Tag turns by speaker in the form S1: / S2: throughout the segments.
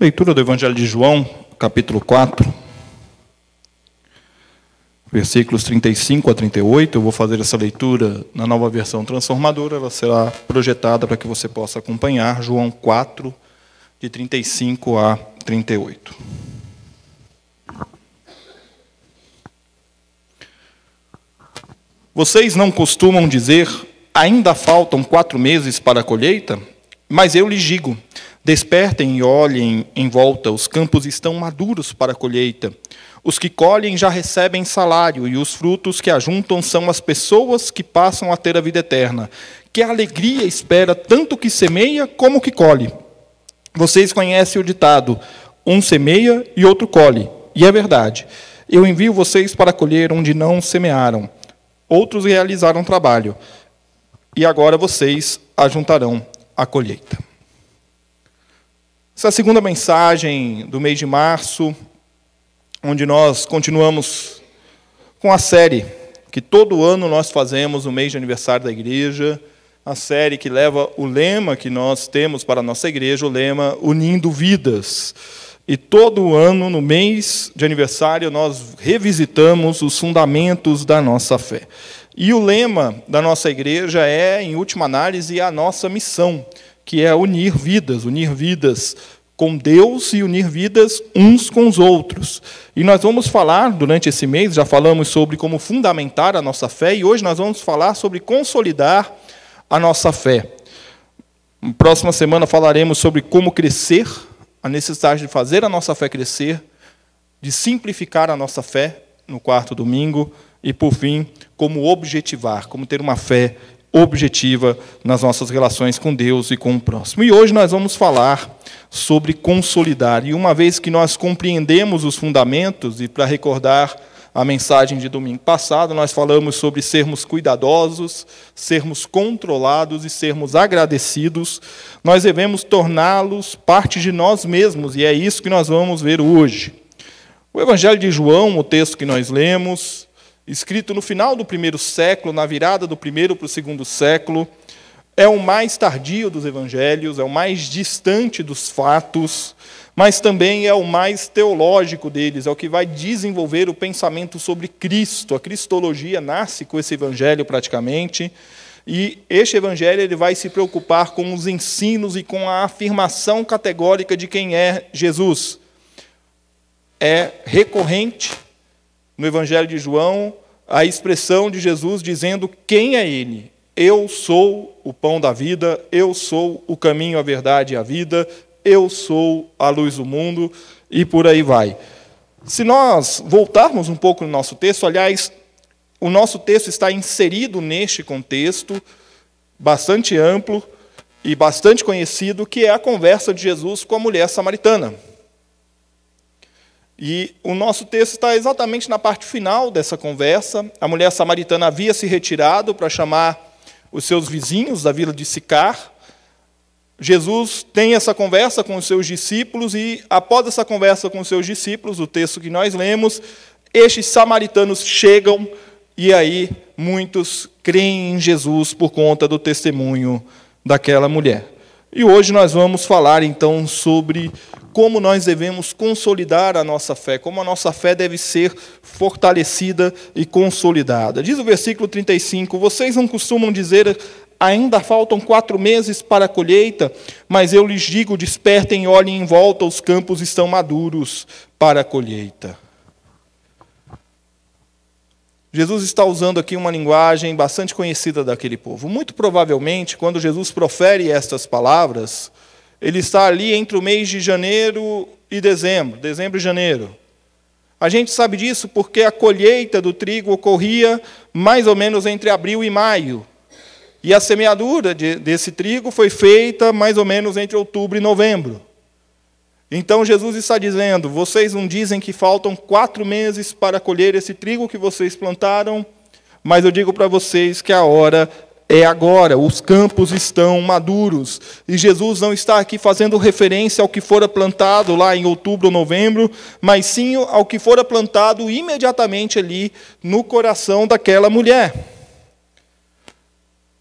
S1: Leitura do Evangelho de João, capítulo 4, versículos 35 a 38. Eu vou fazer essa leitura na nova versão transformadora, ela será projetada para que você possa acompanhar. João 4, de 35 a 38. Vocês não costumam dizer, ainda faltam quatro meses para a colheita? Mas eu lhes digo, Despertem e olhem em volta, os campos estão maduros para a colheita. Os que colhem já recebem salário, e os frutos que ajuntam são as pessoas que passam a ter a vida eterna. Que alegria espera tanto que semeia como que colhe. Vocês conhecem o ditado: um semeia e outro colhe. E é verdade. Eu envio vocês para colher onde não semearam. Outros realizaram trabalho. E agora vocês ajuntarão a colheita. Essa é a segunda mensagem do mês de março, onde nós continuamos com a série que todo ano nós fazemos no mês de aniversário da igreja, a série que leva o lema que nós temos para a nossa igreja, o lema Unindo Vidas. E todo ano, no mês de aniversário, nós revisitamos os fundamentos da nossa fé. E o lema da nossa igreja é, em última análise, a nossa missão que é unir vidas, unir vidas com Deus e unir vidas uns com os outros. E nós vamos falar durante esse mês, já falamos sobre como fundamentar a nossa fé, e hoje nós vamos falar sobre consolidar a nossa fé. Na próxima semana falaremos sobre como crescer, a necessidade de fazer a nossa fé crescer, de simplificar a nossa fé no quarto domingo, e por fim, como objetivar, como ter uma fé objetiva nas nossas relações com Deus e com o próximo. E hoje nós vamos falar sobre consolidar. E uma vez que nós compreendemos os fundamentos, e para recordar a mensagem de domingo passado, nós falamos sobre sermos cuidadosos, sermos controlados e sermos agradecidos, nós devemos torná-los parte de nós mesmos, e é isso que nós vamos ver hoje. O Evangelho de João, o texto que nós lemos, escrito no final do primeiro século, na virada do primeiro para o segundo século, é o mais tardio dos evangelhos, é o mais distante dos fatos, mas também é o mais teológico deles, é o que vai desenvolver o pensamento sobre Cristo. A cristologia nasce com esse evangelho praticamente, e este evangelho ele vai se preocupar com os ensinos e com a afirmação categórica de quem é Jesus. É recorrente no Evangelho de João a expressão de Jesus dizendo quem é Ele. Eu sou o pão da vida, eu sou o caminho, a verdade e a vida, eu sou a luz do mundo, e por aí vai. Se nós voltarmos um pouco no nosso texto, aliás, o nosso texto está inserido neste contexto bastante amplo e bastante conhecido, que é a conversa de Jesus com a mulher samaritana. E o nosso texto está exatamente na parte final dessa conversa. A mulher samaritana havia se retirado para chamar os seus vizinhos da vila de Sicar. Jesus tem essa conversa com os seus discípulos e, após essa conversa com os seus discípulos, o texto que nós lemos, estes samaritanos chegam e aí muitos creem em Jesus por conta do testemunho daquela mulher. E hoje nós vamos falar então sobre como nós devemos consolidar a nossa fé, como a nossa fé deve ser fortalecida e consolidada. Diz o versículo 35: Vocês não costumam dizer, ainda faltam quatro meses para a colheita, mas eu lhes digo: despertem e olhem em volta, os campos estão maduros para a colheita. Jesus está usando aqui uma linguagem bastante conhecida daquele povo. Muito provavelmente, quando Jesus profere estas palavras, ele está ali entre o mês de janeiro e dezembro, dezembro e janeiro. A gente sabe disso porque a colheita do trigo ocorria mais ou menos entre abril e maio. E a semeadura de, desse trigo foi feita mais ou menos entre outubro e novembro. Então Jesus está dizendo: vocês não dizem que faltam quatro meses para colher esse trigo que vocês plantaram, mas eu digo para vocês que a hora é agora, os campos estão maduros. E Jesus não está aqui fazendo referência ao que fora plantado lá em outubro ou novembro, mas sim ao que fora plantado imediatamente ali no coração daquela mulher.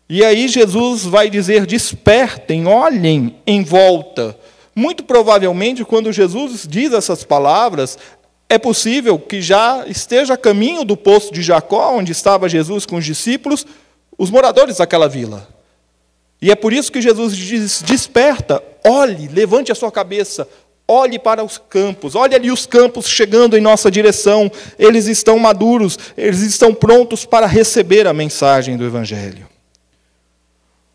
S1: E aí Jesus vai dizer: despertem, olhem em volta. Muito provavelmente, quando Jesus diz essas palavras, é possível que já esteja a caminho do poço de Jacó, onde estava Jesus com os discípulos, os moradores daquela vila. E é por isso que Jesus diz: desperta, olhe, levante a sua cabeça, olhe para os campos, olhe ali os campos chegando em nossa direção, eles estão maduros, eles estão prontos para receber a mensagem do Evangelho.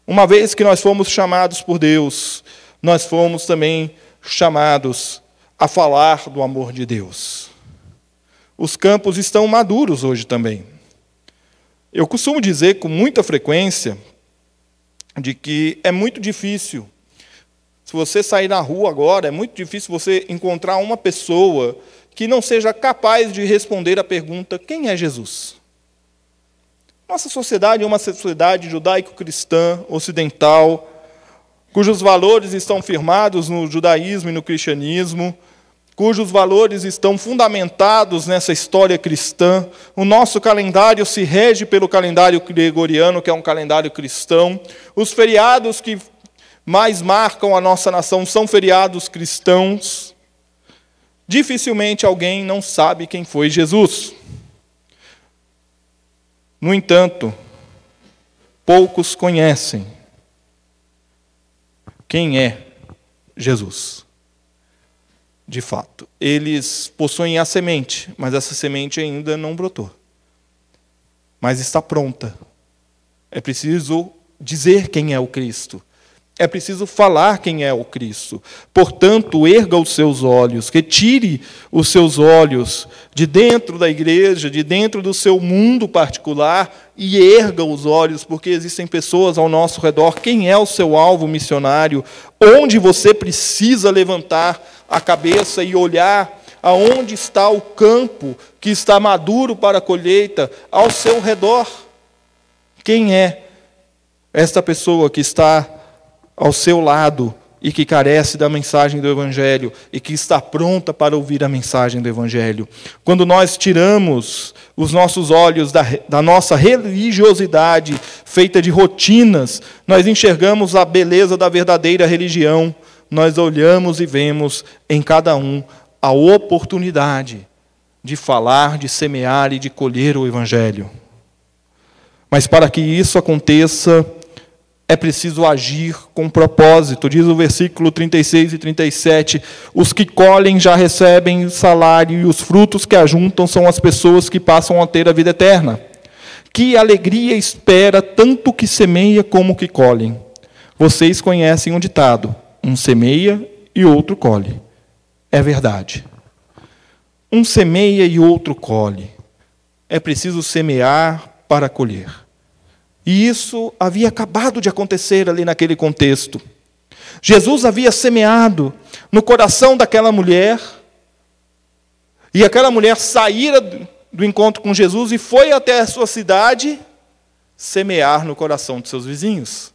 S1: Uma vez que nós fomos chamados por Deus, nós fomos também chamados a falar do amor de Deus. Os campos estão maduros hoje também. Eu costumo dizer com muita frequência de que é muito difícil, se você sair na rua agora, é muito difícil você encontrar uma pessoa que não seja capaz de responder a pergunta: quem é Jesus? Nossa sociedade é uma sociedade judaico-cristã, ocidental, cujos valores estão firmados no judaísmo e no cristianismo, cujos valores estão fundamentados nessa história cristã. O nosso calendário se rege pelo calendário gregoriano, que é um calendário cristão. Os feriados que mais marcam a nossa nação são feriados cristãos. Dificilmente alguém não sabe quem foi Jesus. No entanto, poucos conhecem quem é Jesus de fato. Eles possuem a semente, mas essa semente ainda não brotou. Mas está pronta. É preciso dizer quem é o Cristo. É preciso falar quem é o Cristo. Portanto, erga os seus olhos, retire os seus olhos de dentro da igreja, de dentro do seu mundo particular e erga os olhos, porque existem pessoas ao nosso redor. Quem é o seu alvo missionário? Onde você precisa levantar a cabeça e olhar aonde está o campo que está maduro para a colheita ao seu redor? Quem é esta pessoa que está ao seu lado e que carece da mensagem do Evangelho e que está pronta para ouvir a mensagem do Evangelho. Quando nós tiramos os nossos olhos da, da nossa religiosidade feita de rotinas, nós enxergamos a beleza da verdadeira religião, nós olhamos e vemos em cada um a oportunidade de falar, de semear e de colher o Evangelho. Mas para que isso aconteça, é preciso agir com propósito. Diz o versículo 36 e 37: Os que colhem já recebem salário, e os frutos que ajuntam são as pessoas que passam a ter a vida eterna. Que alegria espera tanto que semeia como que colhem. Vocês conhecem um ditado: um semeia e outro colhe. É verdade. Um semeia e outro colhe. É preciso semear para colher. E isso havia acabado de acontecer ali naquele contexto. Jesus havia semeado no coração daquela mulher, e aquela mulher saíra do encontro com Jesus e foi até a sua cidade semear no coração de seus vizinhos.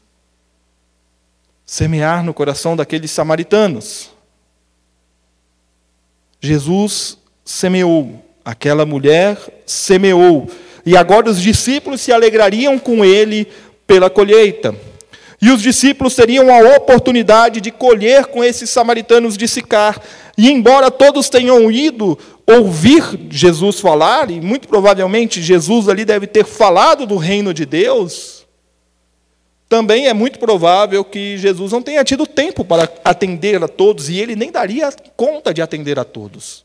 S1: Semear no coração daqueles samaritanos. Jesus semeou, aquela mulher semeou, e agora os discípulos se alegrariam com ele pela colheita. E os discípulos teriam a oportunidade de colher com esses samaritanos de Sicar. E embora todos tenham ido ouvir Jesus falar, e muito provavelmente Jesus ali deve ter falado do reino de Deus, também é muito provável que Jesus não tenha tido tempo para atender a todos, e ele nem daria conta de atender a todos.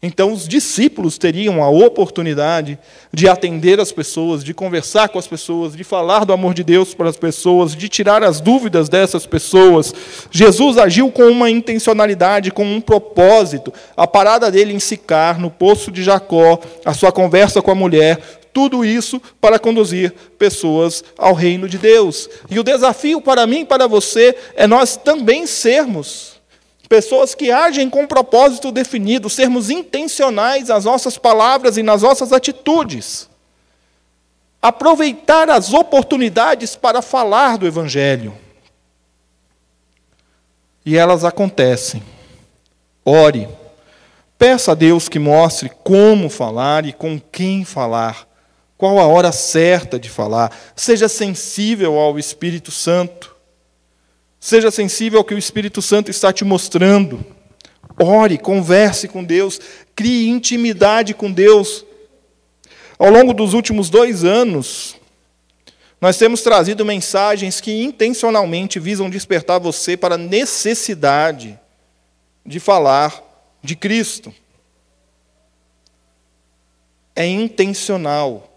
S1: Então, os discípulos teriam a oportunidade de atender as pessoas, de conversar com as pessoas, de falar do amor de Deus para as pessoas, de tirar as dúvidas dessas pessoas. Jesus agiu com uma intencionalidade, com um propósito. A parada dele em Sicar, no poço de Jacó, a sua conversa com a mulher, tudo isso para conduzir pessoas ao reino de Deus. E o desafio para mim e para você é nós também sermos Pessoas que agem com propósito definido, sermos intencionais nas nossas palavras e nas nossas atitudes. Aproveitar as oportunidades para falar do Evangelho. E elas acontecem. Ore. Peça a Deus que mostre como falar e com quem falar. Qual a hora certa de falar. Seja sensível ao Espírito Santo. Seja sensível ao que o Espírito Santo está te mostrando. Ore, converse com Deus, crie intimidade com Deus. Ao longo dos últimos dois anos, nós temos trazido mensagens que intencionalmente visam despertar você para a necessidade de falar de Cristo. É intencional.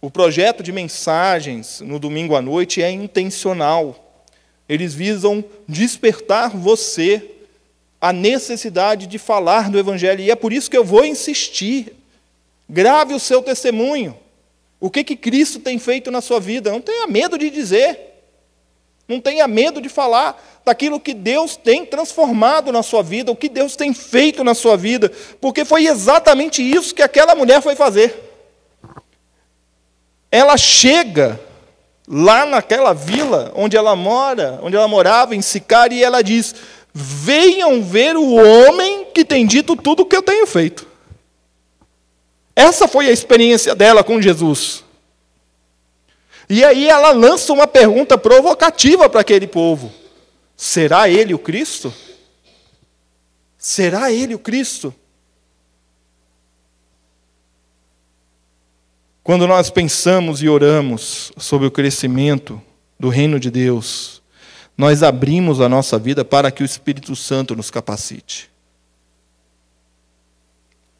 S1: O projeto de mensagens no domingo à noite é intencional. Eles visam despertar você a necessidade de falar do Evangelho. E é por isso que eu vou insistir. Grave o seu testemunho. O que, que Cristo tem feito na sua vida? Não tenha medo de dizer. Não tenha medo de falar daquilo que Deus tem transformado na sua vida, o que Deus tem feito na sua vida, porque foi exatamente isso que aquela mulher foi fazer. Ela chega lá naquela vila onde ela mora, onde ela morava, em Sicar, e ela diz: Venham ver o homem que tem dito tudo o que eu tenho feito. Essa foi a experiência dela com Jesus. E aí ela lança uma pergunta provocativa para aquele povo: Será ele o Cristo? Será ele o Cristo? Quando nós pensamos e oramos sobre o crescimento do reino de Deus, nós abrimos a nossa vida para que o Espírito Santo nos capacite.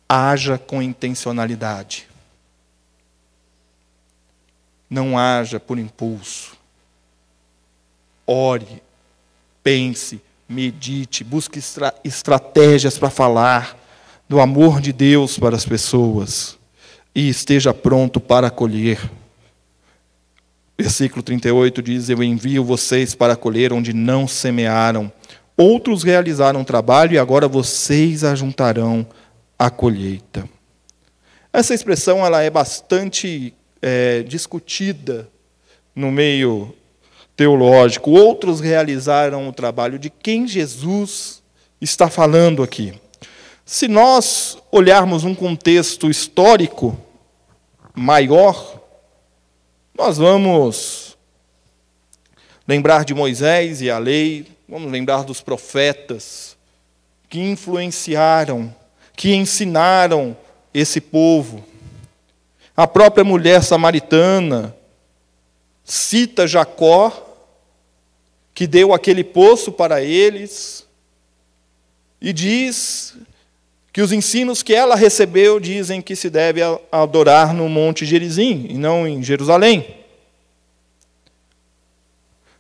S1: Haja com intencionalidade. Não haja por impulso. Ore, pense, medite, busque estra estratégias para falar do amor de Deus para as pessoas e esteja pronto para acolher. Versículo 38 diz: Eu envio vocês para colher onde não semearam. Outros realizaram trabalho e agora vocês ajuntarão a colheita. Essa expressão ela é bastante é, discutida no meio teológico. Outros realizaram o trabalho. De quem Jesus está falando aqui? Se nós olharmos um contexto histórico, maior, nós vamos lembrar de Moisés e a lei, vamos lembrar dos profetas que influenciaram, que ensinaram esse povo. A própria mulher samaritana cita Jacó, que deu aquele poço para eles, e diz que os ensinos que ela recebeu dizem que se deve adorar no Monte Gerizim e não em Jerusalém.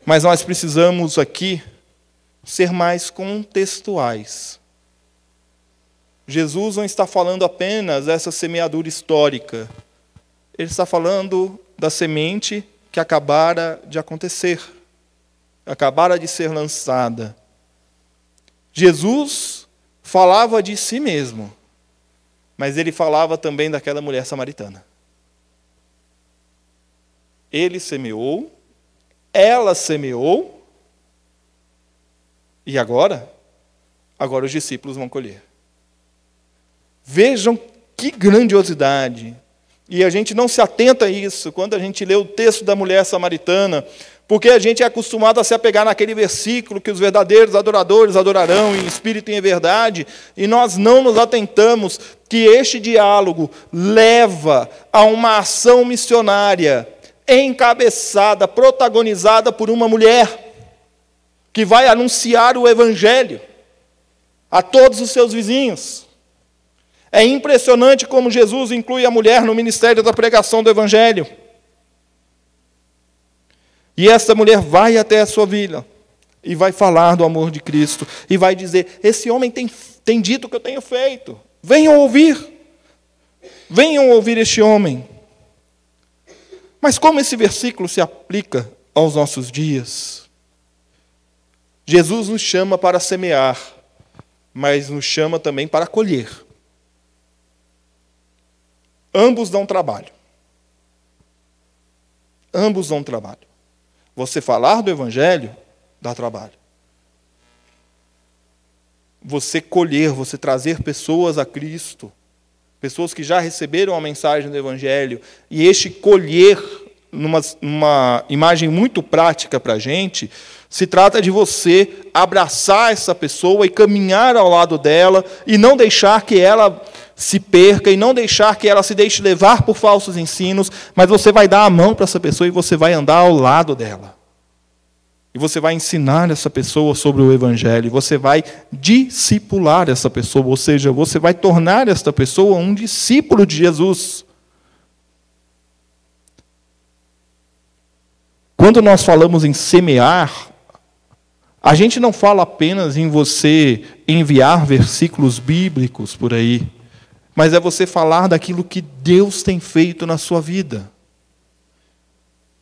S1: Mas nós precisamos aqui ser mais contextuais. Jesus não está falando apenas dessa semeadura histórica. Ele está falando da semente que acabara de acontecer, acabara de ser lançada. Jesus falava de si mesmo, mas ele falava também daquela mulher samaritana. Ele semeou, ela semeou, e agora? Agora os discípulos vão colher. Vejam que grandiosidade. E a gente não se atenta a isso quando a gente lê o texto da mulher samaritana, porque a gente é acostumado a se apegar naquele versículo que os verdadeiros adoradores adorarão em espírito e em verdade, e nós não nos atentamos que este diálogo leva a uma ação missionária encabeçada, protagonizada por uma mulher que vai anunciar o evangelho a todos os seus vizinhos. É impressionante como Jesus inclui a mulher no ministério da pregação do evangelho. E essa mulher vai até a sua vila e vai falar do amor de Cristo e vai dizer: Esse homem tem, tem dito o que eu tenho feito. Venham ouvir. Venham ouvir este homem. Mas como esse versículo se aplica aos nossos dias? Jesus nos chama para semear, mas nos chama também para colher. Ambos dão trabalho. Ambos dão trabalho. Você falar do Evangelho dá trabalho. Você colher, você trazer pessoas a Cristo, pessoas que já receberam a mensagem do Evangelho, e este colher, numa, numa imagem muito prática para a gente, se trata de você abraçar essa pessoa e caminhar ao lado dela e não deixar que ela se perca e não deixar que ela se deixe levar por falsos ensinos, mas você vai dar a mão para essa pessoa e você vai andar ao lado dela. E você vai ensinar essa pessoa sobre o Evangelho, você vai discipular essa pessoa, ou seja, você vai tornar esta pessoa um discípulo de Jesus. Quando nós falamos em semear, a gente não fala apenas em você enviar versículos bíblicos por aí, mas é você falar daquilo que Deus tem feito na sua vida.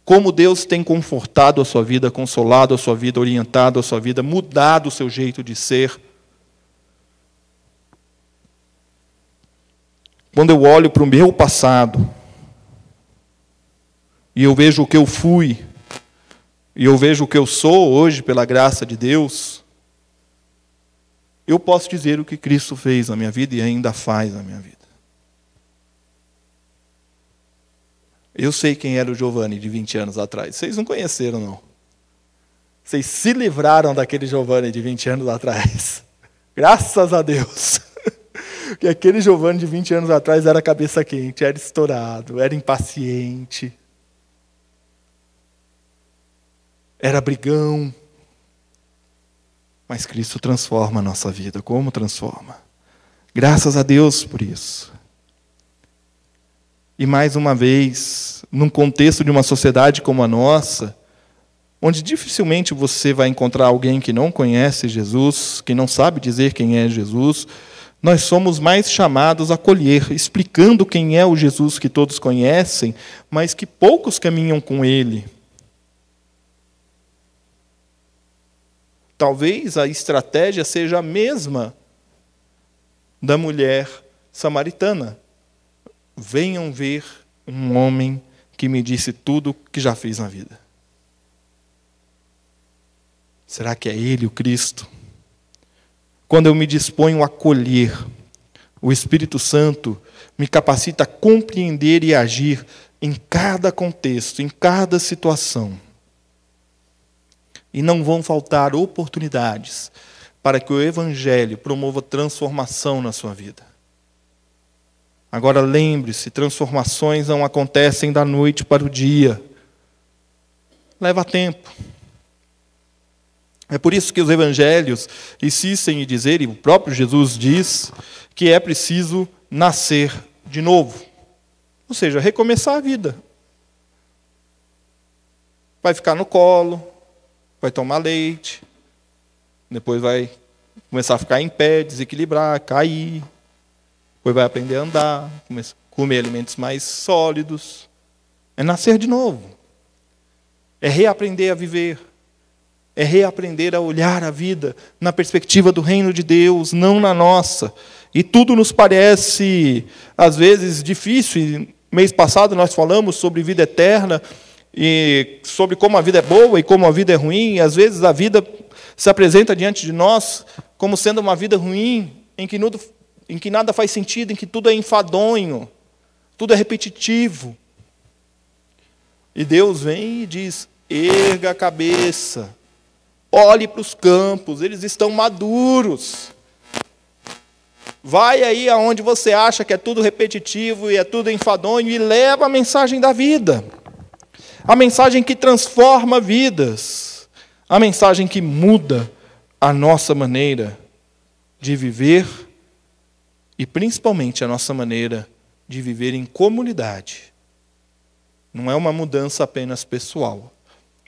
S1: Como Deus tem confortado a sua vida, consolado a sua vida, orientado a sua vida, mudado o seu jeito de ser. Quando eu olho para o meu passado, e eu vejo o que eu fui, e eu vejo o que eu sou hoje pela graça de Deus, eu posso dizer o que Cristo fez na minha vida e ainda faz na minha vida. Eu sei quem era o Giovanni de 20 anos atrás. Vocês não conheceram, não. Vocês se livraram daquele Giovanni de 20 anos atrás. Graças a Deus. Porque aquele Giovanni de 20 anos atrás era cabeça quente, era estourado, era impaciente. era brigão. Mas Cristo transforma a nossa vida. Como transforma? Graças a Deus por isso. E mais uma vez, num contexto de uma sociedade como a nossa, onde dificilmente você vai encontrar alguém que não conhece Jesus, que não sabe dizer quem é Jesus, nós somos mais chamados a colher, explicando quem é o Jesus que todos conhecem, mas que poucos caminham com ele. Talvez a estratégia seja a mesma da mulher samaritana. Venham ver um homem que me disse tudo que já fiz na vida. Será que é ele o Cristo? Quando eu me disponho a acolher, o Espírito Santo me capacita a compreender e agir em cada contexto, em cada situação e não vão faltar oportunidades para que o Evangelho promova transformação na sua vida. Agora lembre-se: transformações não acontecem da noite para o dia. Leva tempo. É por isso que os evangelhos insistem em dizer, e o próprio Jesus diz, que é preciso nascer de novo. Ou seja, recomeçar a vida. Vai ficar no colo, vai tomar leite, depois vai começar a ficar em pé, desequilibrar, cair, depois vai aprender a andar, comer alimentos mais sólidos. É nascer de novo. É reaprender a viver. É reaprender a olhar a vida na perspectiva do reino de Deus, não na nossa. E tudo nos parece, às vezes, difícil. Mês passado nós falamos sobre vida eterna e sobre como a vida é boa e como a vida é ruim. E às vezes a vida se apresenta diante de nós como sendo uma vida ruim, em que, nudo, em que nada faz sentido, em que tudo é enfadonho, tudo é repetitivo. E Deus vem e diz: erga a cabeça, olhe para os campos, eles estão maduros. Vai aí aonde você acha que é tudo repetitivo e é tudo enfadonho e leva a mensagem da vida a mensagem que transforma vidas, a mensagem que muda a nossa maneira de viver e principalmente a nossa maneira de viver em comunidade. Não é uma mudança apenas pessoal,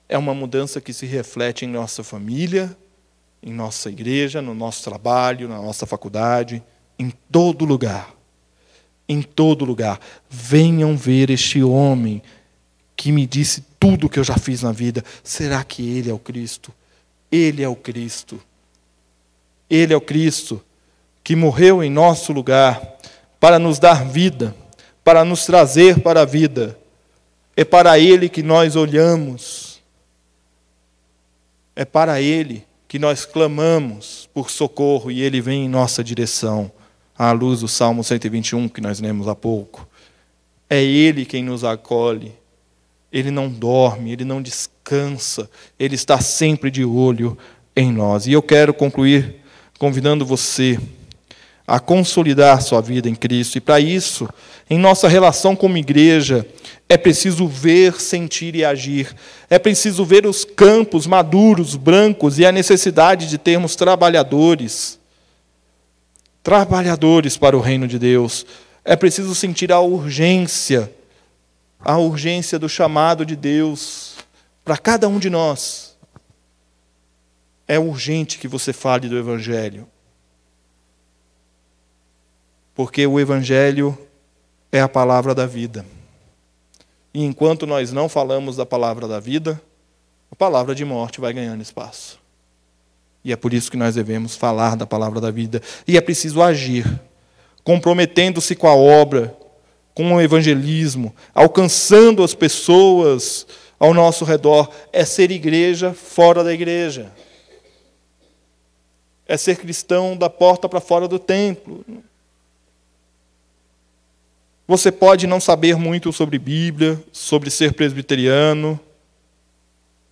S1: é uma mudança que se reflete em nossa família, em nossa igreja, no nosso trabalho, na nossa faculdade, em todo lugar. Em todo lugar. Venham ver este homem que me disse tudo o que eu já fiz na vida. Será que ele é o Cristo? Ele é o Cristo. Ele é o Cristo que morreu em nosso lugar para nos dar vida, para nos trazer para a vida. É para Ele que nós olhamos. É para Ele que nós clamamos por socorro e Ele vem em nossa direção, à luz do Salmo 121 que nós lemos há pouco. É Ele quem nos acolhe. Ele não dorme, ele não descansa, ele está sempre de olho em nós. E eu quero concluir convidando você a consolidar sua vida em Cristo. E para isso, em nossa relação como igreja, é preciso ver, sentir e agir. É preciso ver os campos maduros, brancos e a necessidade de termos trabalhadores. Trabalhadores para o reino de Deus é preciso sentir a urgência, a urgência do chamado de Deus para cada um de nós. É urgente que você fale do Evangelho. Porque o Evangelho é a palavra da vida. E enquanto nós não falamos da palavra da vida, a palavra de morte vai ganhando espaço. E é por isso que nós devemos falar da palavra da vida. E é preciso agir comprometendo-se com a obra, com o evangelismo, alcançando as pessoas ao nosso redor, é ser igreja fora da igreja. É ser cristão da porta para fora do templo. Você pode não saber muito sobre Bíblia, sobre ser presbiteriano,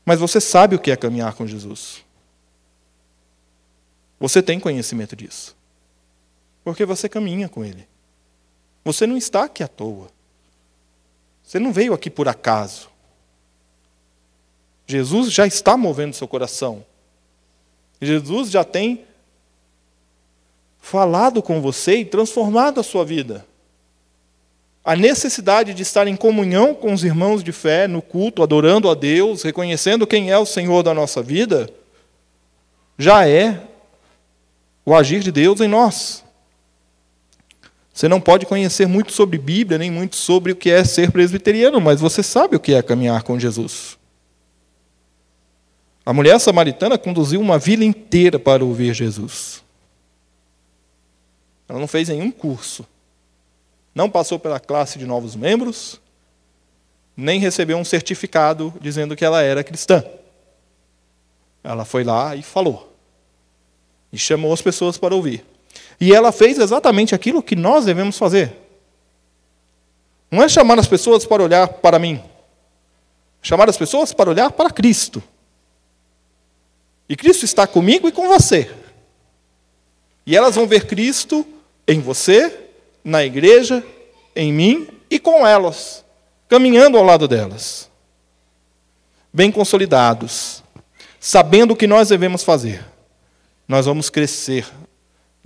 S1: mas você sabe o que é caminhar com Jesus. Você tem conhecimento disso. Porque você caminha com Ele. Você não está aqui à toa. Você não veio aqui por acaso. Jesus já está movendo seu coração. Jesus já tem falado com você e transformado a sua vida. A necessidade de estar em comunhão com os irmãos de fé, no culto, adorando a Deus, reconhecendo quem é o Senhor da nossa vida, já é o agir de Deus em nós. Você não pode conhecer muito sobre Bíblia, nem muito sobre o que é ser presbiteriano, mas você sabe o que é caminhar com Jesus. A mulher samaritana conduziu uma vila inteira para ouvir Jesus. Ela não fez nenhum curso. Não passou pela classe de novos membros, nem recebeu um certificado dizendo que ela era cristã. Ela foi lá e falou. E chamou as pessoas para ouvir. E ela fez exatamente aquilo que nós devemos fazer. Não é chamar as pessoas para olhar para mim. Chamar as pessoas para olhar para Cristo. E Cristo está comigo e com você. E elas vão ver Cristo em você, na igreja, em mim e com elas, caminhando ao lado delas. Bem consolidados, sabendo o que nós devemos fazer, nós vamos crescer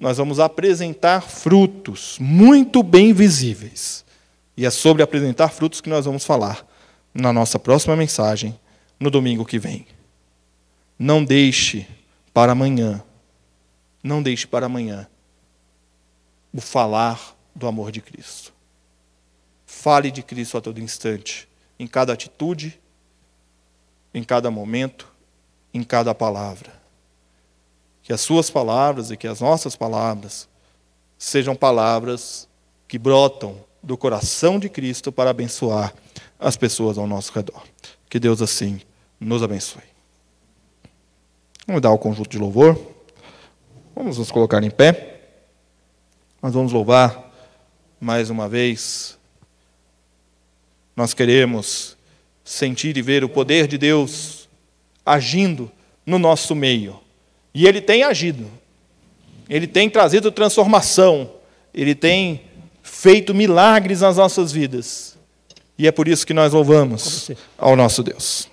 S1: nós vamos apresentar frutos muito bem visíveis. E é sobre apresentar frutos que nós vamos falar na nossa próxima mensagem, no domingo que vem. Não deixe para amanhã, não deixe para amanhã o falar do amor de Cristo. Fale de Cristo a todo instante, em cada atitude, em cada momento, em cada palavra que as suas palavras e que as nossas palavras sejam palavras que brotam do coração de Cristo para abençoar as pessoas ao nosso redor. Que Deus assim nos abençoe. Vamos dar o conjunto de louvor. Vamos nos colocar em pé. Nós vamos louvar mais uma vez. Nós queremos sentir e ver o poder de Deus agindo no nosso meio. E ele tem agido. Ele tem trazido transformação. Ele tem feito milagres nas nossas vidas. E é por isso que nós louvamos ao nosso Deus.